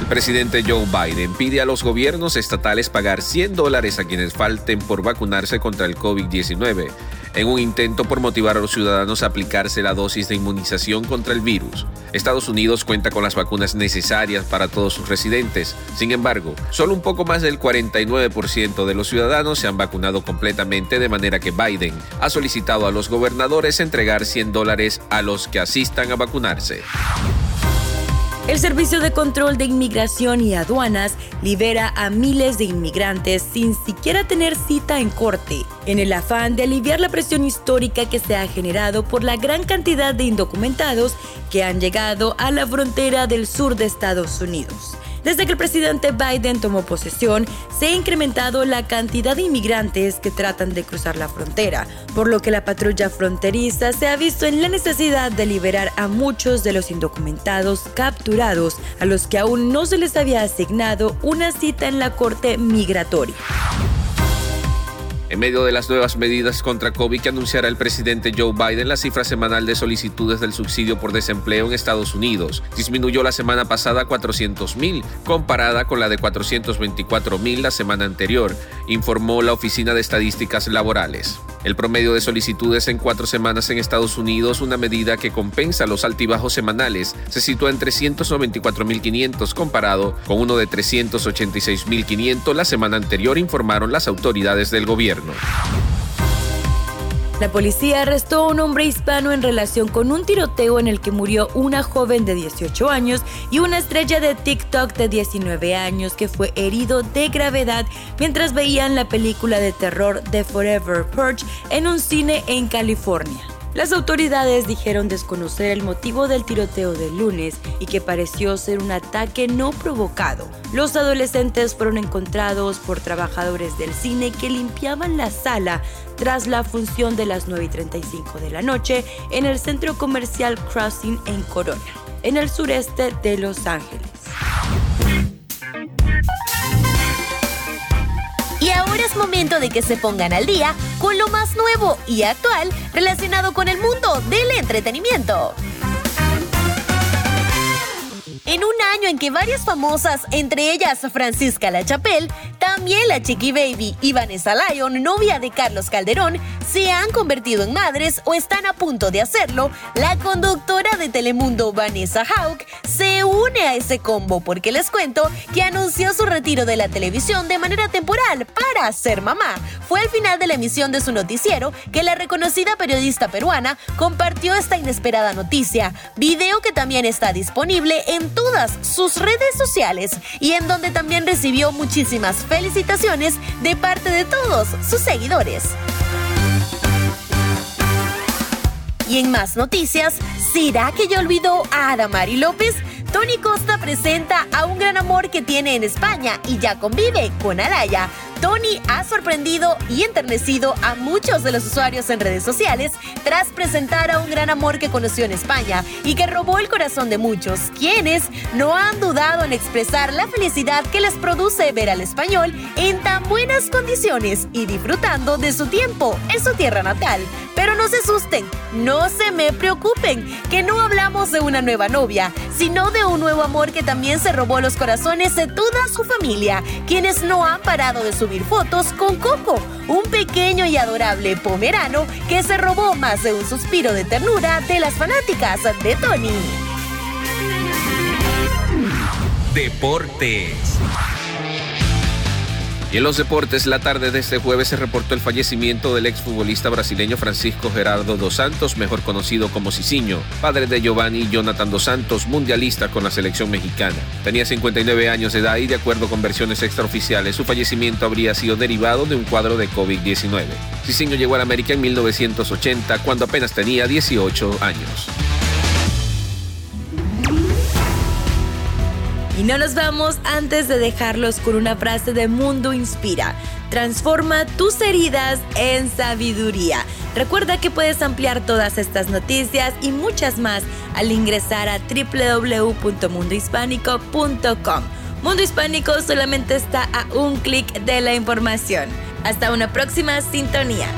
El presidente Joe Biden pide a los gobiernos estatales pagar 100 dólares a quienes falten por vacunarse contra el COVID-19, en un intento por motivar a los ciudadanos a aplicarse la dosis de inmunización contra el virus. Estados Unidos cuenta con las vacunas necesarias para todos sus residentes. Sin embargo, solo un poco más del 49% de los ciudadanos se han vacunado completamente, de manera que Biden ha solicitado a los gobernadores entregar 100 dólares a los que asistan a vacunarse. El Servicio de Control de Inmigración y Aduanas libera a miles de inmigrantes sin siquiera tener cita en corte, en el afán de aliviar la presión histórica que se ha generado por la gran cantidad de indocumentados que han llegado a la frontera del sur de Estados Unidos. Desde que el presidente Biden tomó posesión, se ha incrementado la cantidad de inmigrantes que tratan de cruzar la frontera, por lo que la patrulla fronteriza se ha visto en la necesidad de liberar a muchos de los indocumentados capturados a los que aún no se les había asignado una cita en la corte migratoria. En medio de las nuevas medidas contra COVID que anunciará el presidente Joe Biden, la cifra semanal de solicitudes del subsidio por desempleo en Estados Unidos disminuyó la semana pasada a 400.000, comparada con la de 424.000 la semana anterior, informó la Oficina de Estadísticas Laborales. El promedio de solicitudes en cuatro semanas en Estados Unidos, una medida que compensa los altibajos semanales, se sitúa en 394.500 comparado con uno de 386.500 la semana anterior, informaron las autoridades del gobierno. La policía arrestó a un hombre hispano en relación con un tiroteo en el que murió una joven de 18 años y una estrella de TikTok de 19 años que fue herido de gravedad mientras veían la película de terror The Forever Purge en un cine en California. Las autoridades dijeron desconocer el motivo del tiroteo del lunes y que pareció ser un ataque no provocado. Los adolescentes fueron encontrados por trabajadores del cine que limpiaban la sala tras la función de las 9 y 35 de la noche en el centro comercial Crossing en Corona, en el sureste de Los Ángeles. Es momento de que se pongan al día con lo más nuevo y actual relacionado con el mundo del entretenimiento. En un año en que varias famosas, entre ellas Francisca La Chapelle, también la Chiqui Baby y Vanessa Lyon, novia de Carlos Calderón, se han convertido en madres o están a punto de hacerlo, la conductora de Telemundo Vanessa Hauck se une a ese combo porque les cuento que anunció su retiro de la televisión de manera temporal para ser mamá. Fue al final de la emisión de su noticiero que la reconocida periodista peruana compartió esta inesperada noticia, video que también está disponible en sus redes sociales y en donde también recibió muchísimas felicitaciones de parte de todos sus seguidores. Y en más noticias, ¿será que ya olvidó a Adamari López? Tony Costa presenta a un gran amor que tiene en España y ya convive con Araya. Tony ha sorprendido y enternecido a muchos de los usuarios en redes sociales tras presentar a un gran amor que conoció en España y que robó el corazón de muchos, quienes no han dudado en expresar la felicidad que les produce ver al español en tan buenas condiciones y disfrutando de su tiempo en su tierra natal. Pero no se asusten, no se me preocupen, que no hablamos de una nueva novia, sino de un nuevo amor que también se robó los corazones de toda su familia, quienes no han parado de fotos con Coco, un pequeño y adorable pomerano que se robó más de un suspiro de ternura de las fanáticas de Tony. Deportes. Y en los deportes, la tarde de este jueves se reportó el fallecimiento del exfutbolista brasileño Francisco Gerardo dos Santos, mejor conocido como Cicinho, padre de Giovanni Jonathan dos Santos, mundialista con la selección mexicana. Tenía 59 años de edad y de acuerdo con versiones extraoficiales, su fallecimiento habría sido derivado de un cuadro de COVID-19. Cicinho llegó a la América en 1980 cuando apenas tenía 18 años. Y no nos vamos antes de dejarlos con una frase de Mundo Inspira. Transforma tus heridas en sabiduría. Recuerda que puedes ampliar todas estas noticias y muchas más al ingresar a www.mundohispánico.com. Mundo Hispánico solamente está a un clic de la información. Hasta una próxima sintonía.